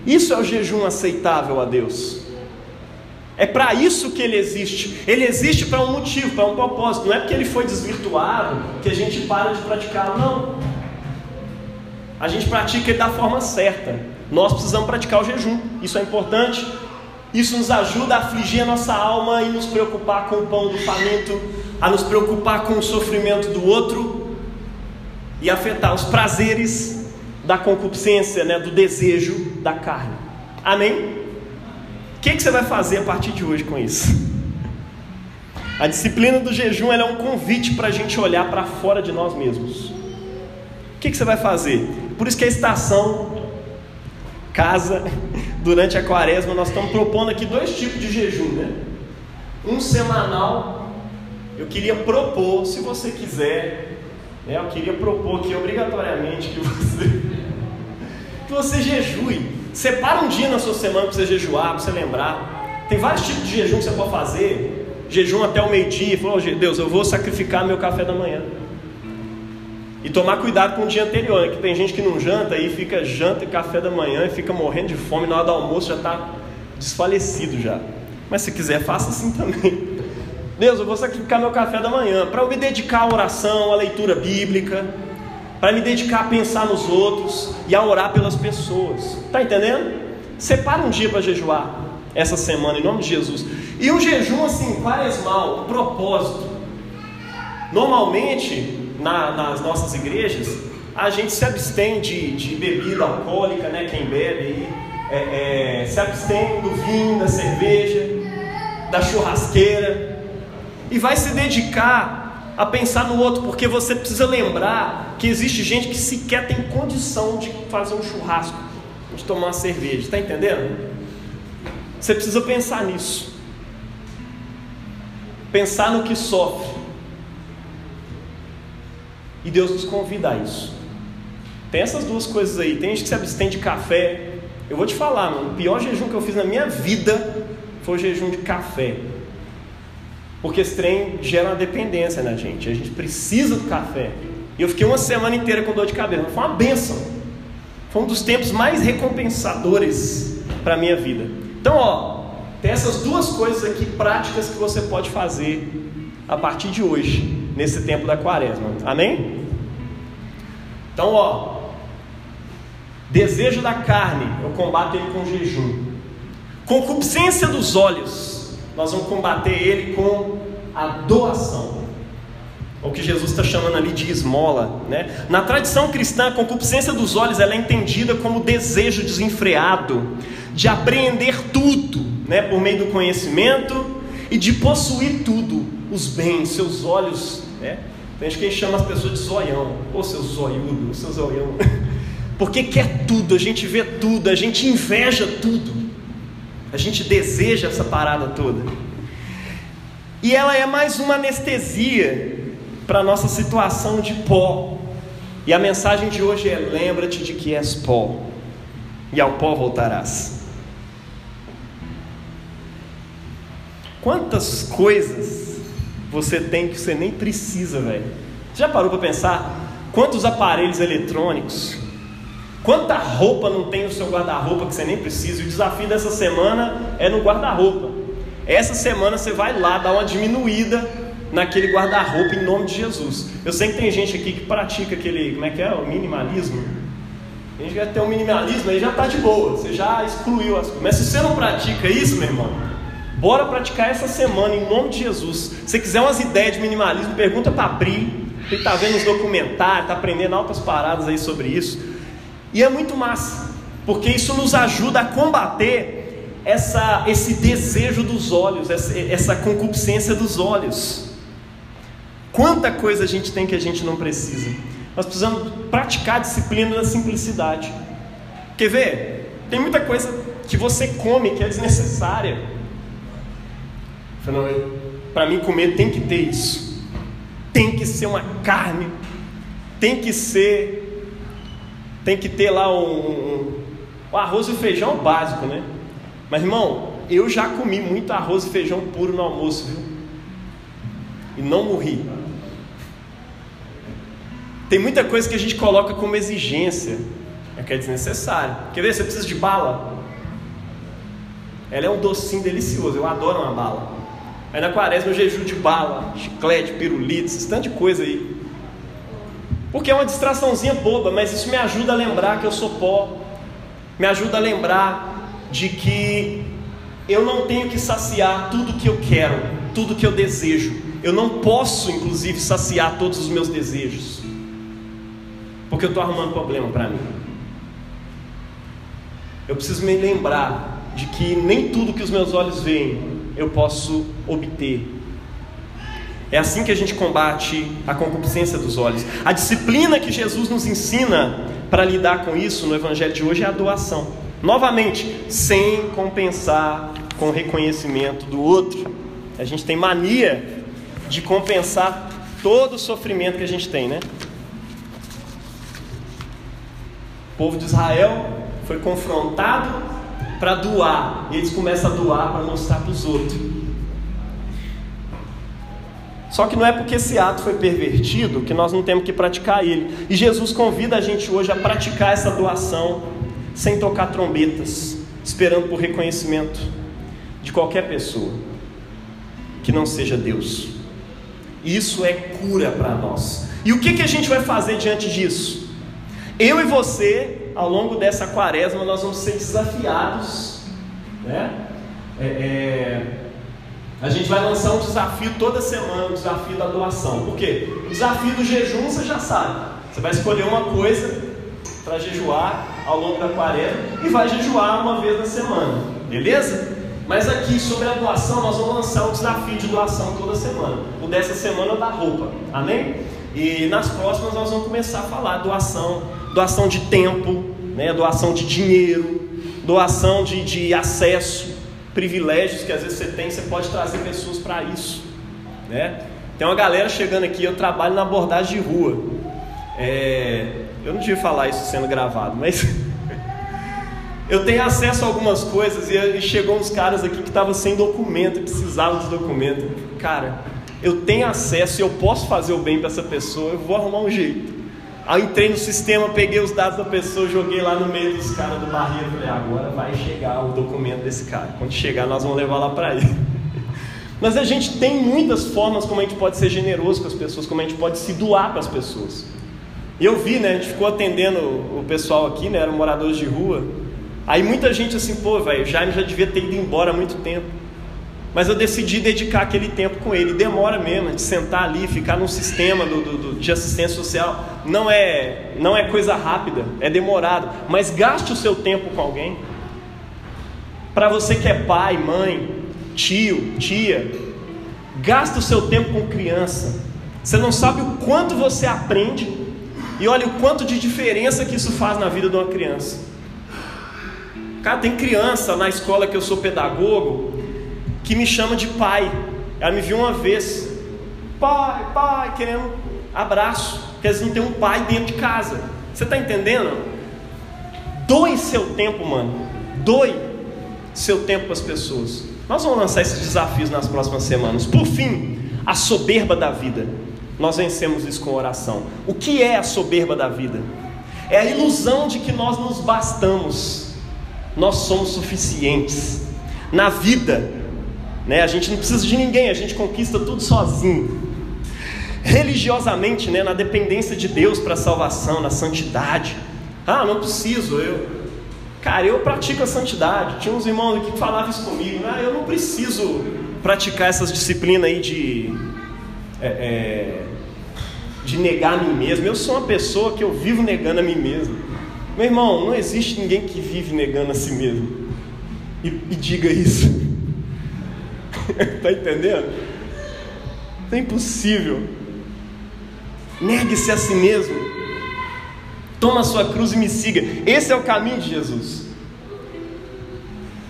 Isso é o jejum aceitável a Deus. É para isso que ele existe. Ele existe para um motivo, para um propósito. Não é porque ele foi desvirtuado que a gente para de praticá-lo, não. A gente pratica ele da forma certa. Nós precisamos praticar o jejum. Isso é importante. Isso nos ajuda a afligir a nossa alma e nos preocupar com o pão do faminto, a nos preocupar com o sofrimento do outro e afetar os prazeres da concupiscência, né, do desejo da carne. Amém? Que, que você vai fazer a partir de hoje com isso? A disciplina do jejum é um convite para a gente olhar para fora de nós mesmos. O que, que você vai fazer? Por isso que a estação casa, durante a quaresma, nós estamos propondo aqui dois tipos de jejum, né? Um semanal, eu queria propor, se você quiser, né, eu queria propor aqui obrigatoriamente que você, que você jejue. Separa um dia na sua semana para você jejuar, para você lembrar. Tem vários tipos de jejum que você pode fazer jejum até o meio-dia, falou: Deus, eu vou sacrificar meu café da manhã. E tomar cuidado com o dia anterior, né? que tem gente que não janta e fica janta e café da manhã e fica morrendo de fome, na hora do almoço já está desfalecido já. Mas se quiser, faça assim também. Deus, eu vou sacrificar meu café da manhã para eu me dedicar à oração, à leitura bíblica, para me dedicar a pensar nos outros e a orar pelas pessoas. Tá entendendo? Separa um dia para jejuar essa semana em nome de Jesus. E um jejum assim, quaresmal, um propósito. Normalmente, na, nas nossas igrejas, a gente se abstém de, de bebida alcoólica, né? Quem bebe aí, é, é, se abstém do vinho, da cerveja, da churrasqueira, e vai se dedicar a pensar no outro, porque você precisa lembrar que existe gente que sequer tem condição de fazer um churrasco, de tomar uma cerveja, está entendendo? Você precisa pensar nisso pensar no que sofre. E Deus nos convida a isso. Tem essas duas coisas aí. Tem gente que se abstém de café. Eu vou te falar, mano, o pior jejum que eu fiz na minha vida foi o jejum de café. Porque esse trem gera uma dependência na gente. A gente precisa do café. E eu fiquei uma semana inteira com dor de cabeça. Foi uma benção. Foi um dos tempos mais recompensadores para a minha vida. Então, ó, tem essas duas coisas aqui práticas que você pode fazer a partir de hoje, nesse tempo da quaresma. Amém? Então, ó, desejo da carne, eu combato ele com jejum. Concupiscência dos olhos, nós vamos combater ele com a doação. O que Jesus está chamando ali de esmola, né? Na tradição cristã, a concupiscência dos olhos ela é entendida como desejo desenfreado de apreender tudo, né, por meio do conhecimento e de possuir tudo, os bens, seus olhos, né? Tem gente que chama as pessoas de zoião, ou seu zoiudo, ou seu zoião, porque quer tudo, a gente vê tudo, a gente inveja tudo, a gente deseja essa parada toda, e ela é mais uma anestesia para a nossa situação de pó, e a mensagem de hoje é: lembra-te de que és pó, e ao pó voltarás. Quantas coisas você tem que você nem precisa, velho? Já parou para pensar? Quantos aparelhos eletrônicos? Quanta roupa não tem no seu guarda-roupa que você nem precisa? E o desafio dessa semana é no guarda-roupa. Essa semana você vai lá dar uma diminuída naquele guarda-roupa em nome de Jesus. Eu sei que tem gente aqui que pratica aquele, como é que é? O minimalismo. A gente quer ter um minimalismo aí já está de boa, você já excluiu as coisas. Mas se você não pratica isso, meu irmão, Bora praticar essa semana em nome de Jesus. Se quiser umas ideias de minimalismo, pergunta para Pri, que está vendo os documentários, está aprendendo altas paradas aí sobre isso. E é muito massa, porque isso nos ajuda a combater essa, esse desejo dos olhos, essa, essa concupiscência dos olhos. Quanta coisa a gente tem que a gente não precisa. Nós precisamos praticar a disciplina da simplicidade. Quer ver? Tem muita coisa que você come que é desnecessária. Para mim comer tem que ter isso. Tem que ser uma carne. Tem que ser. Tem que ter lá um, um arroz e feijão básico, né? Mas irmão, eu já comi muito arroz e feijão puro no almoço, viu? E não morri. Tem muita coisa que a gente coloca como exigência, é que é desnecessário. Quer ver? Você precisa de bala? Ela é um docinho delicioso, eu adoro uma bala. Aí na quaresma eu jejum de bala, chiclete, pirulito, esse tanto de coisa aí. Porque é uma distraçãozinha boba, mas isso me ajuda a lembrar que eu sou pó. Me ajuda a lembrar de que eu não tenho que saciar tudo que eu quero, tudo que eu desejo. Eu não posso, inclusive, saciar todos os meus desejos. Porque eu estou arrumando problema para mim. Eu preciso me lembrar de que nem tudo que os meus olhos veem eu posso obter. É assim que a gente combate a concupiscência dos olhos. A disciplina que Jesus nos ensina para lidar com isso no Evangelho de hoje é a doação. Novamente, sem compensar com o reconhecimento do outro. A gente tem mania de compensar todo o sofrimento que a gente tem, né? O povo de Israel foi confrontado para doar, e eles começam a doar para mostrar para os outros. Só que não é porque esse ato foi pervertido que nós não temos que praticar ele. E Jesus convida a gente hoje a praticar essa doação sem tocar trombetas, esperando por reconhecimento de qualquer pessoa que não seja Deus. Isso é cura para nós. E o que, que a gente vai fazer diante disso? Eu e você ao longo dessa quaresma nós vamos ser desafiados, né? É, é, a gente vai lançar um desafio toda semana, um desafio da doação. Por quê? O desafio do jejum você já sabe. Você vai escolher uma coisa para jejuar ao longo da quaresma e vai jejuar uma vez na semana, beleza? Mas aqui sobre a doação, nós vamos lançar um desafio de doação toda semana. O dessa semana é da roupa, amém? E nas próximas nós vamos começar a falar doação doação de tempo, né, doação de dinheiro, doação de, de acesso, privilégios que às vezes você tem, você pode trazer pessoas para isso. Né? Tem uma galera chegando aqui, eu trabalho na abordagem de rua. É, eu não devia falar isso sendo gravado, mas eu tenho acesso a algumas coisas e chegou uns caras aqui que estavam sem documento, precisavam dos documentos. Cara, eu tenho acesso e eu posso fazer o bem para essa pessoa, eu vou arrumar um jeito. Aí entrei no sistema, peguei os dados da pessoa, joguei lá no meio dos caras do barreiro. Falei, agora vai chegar o documento desse cara. Quando chegar, nós vamos levar lá para ele. Mas a gente tem muitas formas como a gente pode ser generoso com as pessoas, como a gente pode se doar para as pessoas. E eu vi, né? A gente ficou atendendo o pessoal aqui, né? Eram moradores de rua. Aí muita gente assim, pô, velho, Jaime já devia ter ido embora há muito tempo. Mas eu decidi dedicar aquele tempo com ele. Demora mesmo de sentar ali, ficar num sistema do, do, do, de assistência social. Não é, não é coisa rápida, é demorado. Mas gaste o seu tempo com alguém. Para você que é pai, mãe, tio, tia, gaste o seu tempo com criança. Você não sabe o quanto você aprende e olha o quanto de diferença que isso faz na vida de uma criança. Cara, tem criança na escola que eu sou pedagogo que me chama de pai. Ela me viu uma vez, pai, pai, querendo abraço, porque eles não tem um pai dentro de casa. Você está entendendo? Doe seu tempo, mano. Doe seu tempo para as pessoas. Nós vamos lançar esses desafios nas próximas semanas. Por fim, a soberba da vida. Nós vencemos isso com oração. O que é a soberba da vida? É a ilusão de que nós nos bastamos, nós somos suficientes. Na vida, né? A gente não precisa de ninguém, a gente conquista tudo sozinho. Religiosamente, né, na dependência de Deus para a salvação, na santidade. Ah, não preciso, eu. Cara, eu pratico a santidade. Tinha uns irmãos aqui que falavam isso comigo. Ah, eu não preciso praticar essas disciplinas aí de. É, é, de negar a mim mesmo. Eu sou uma pessoa que eu vivo negando a mim mesmo. Meu irmão, não existe ninguém que vive negando a si mesmo. E, e diga isso. Está entendendo? É impossível. Negue-se a si mesmo. Toma a sua cruz e me siga. Esse é o caminho de Jesus.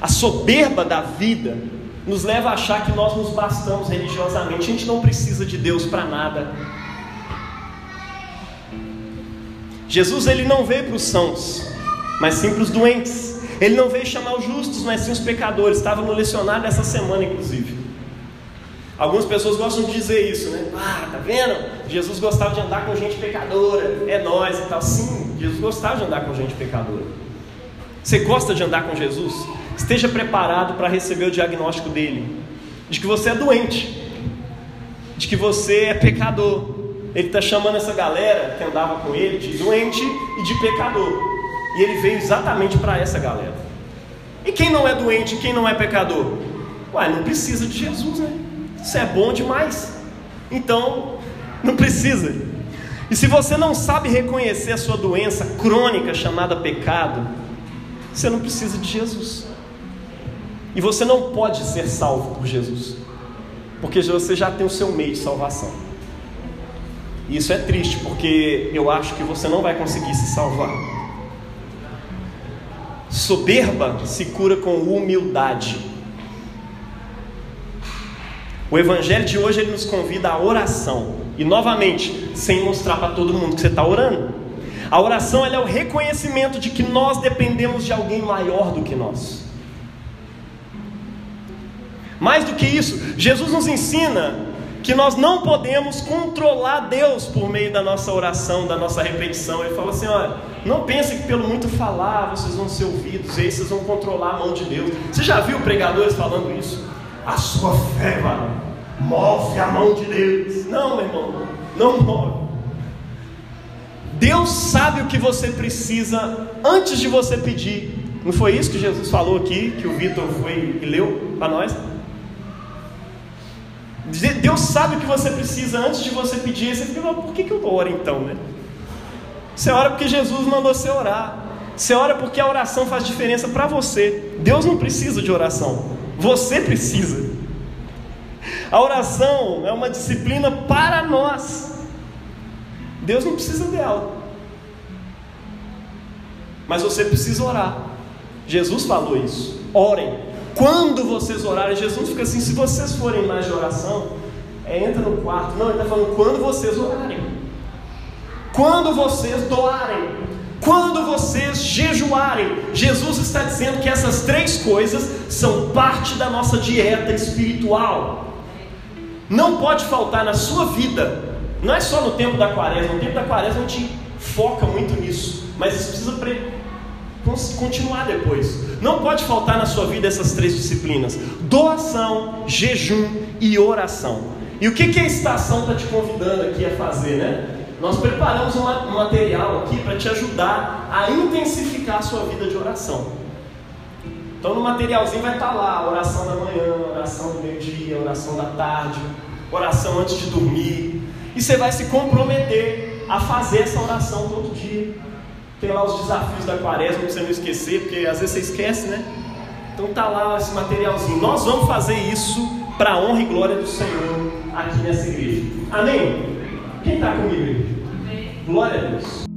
A soberba da vida nos leva a achar que nós nos bastamos religiosamente. A gente não precisa de Deus para nada. Jesus ele não veio para os sãos, mas sim para os doentes. Ele não veio chamar os justos, mas sim os pecadores. Estava no lecionário dessa semana, inclusive. Algumas pessoas gostam de dizer isso, né? Ah, tá vendo? Jesus gostava de andar com gente pecadora, é nós e tal. Sim, Jesus gostava de andar com gente pecadora. Você gosta de andar com Jesus? Esteja preparado para receber o diagnóstico dele, de que você é doente, de que você é pecador. Ele está chamando essa galera que andava com ele de doente e de pecador. E ele veio exatamente para essa galera. E quem não é doente, quem não é pecador? Ué, não precisa de Jesus, né? Isso é bom demais. Então, não precisa. E se você não sabe reconhecer a sua doença crônica chamada pecado, você não precisa de Jesus. E você não pode ser salvo por Jesus, porque você já tem o seu meio de salvação. E isso é triste, porque eu acho que você não vai conseguir se salvar. Soberba se cura com humildade. O evangelho de hoje ele nos convida à oração. E novamente, sem mostrar para todo mundo que você está orando. A oração é o reconhecimento de que nós dependemos de alguém maior do que nós. Mais do que isso, Jesus nos ensina que nós não podemos controlar Deus por meio da nossa oração, da nossa repetição. Ele fala assim: olha, não pense que pelo muito falar vocês vão ser ouvidos, e aí vocês vão controlar a mão de Deus. Você já viu pregadores falando isso? A sua fé, mano, move a mão de Deus. Não, meu irmão, não move. Deus sabe o que você precisa antes de você pedir. Não foi isso que Jesus falou aqui, que o Vitor foi e leu para nós? Deus sabe o que você precisa antes de você pedir. Você fica, por que, que eu oro então, né? Você ora porque Jesus mandou você orar. Você ora porque a oração faz diferença para você. Deus não precisa de oração. Você precisa. A oração é uma disciplina para nós. Deus não precisa dela. Mas você precisa orar. Jesus falou isso. Orem. Quando vocês orarem, Jesus fica assim: se vocês forem mais de oração, é, entra no quarto. Não, ele está falando quando vocês orarem. Quando vocês doarem. Quando vocês jejuarem. Jesus está dizendo que essas três coisas são parte da nossa dieta espiritual. Não pode faltar na sua vida não é só no tempo da quaresma, no tempo da quaresma a gente foca muito nisso, mas isso precisa pre... continuar depois. Não pode faltar na sua vida essas três disciplinas: doação, jejum e oração. E o que, que a estação está te convidando aqui a fazer, né? Nós preparamos um material aqui para te ajudar a intensificar a sua vida de oração. Então no materialzinho vai estar tá lá oração da manhã, oração do meio-dia, oração da tarde, oração antes de dormir, e você vai se comprometer a fazer essa oração todo dia. Tem lá os desafios da quaresma para você não esquecer, porque às vezes você esquece, né? Então tá lá esse materialzinho. Nós vamos fazer isso para a honra e glória do Senhor aqui nessa igreja. Amém? Quem está comigo? Amém. Glória a Deus.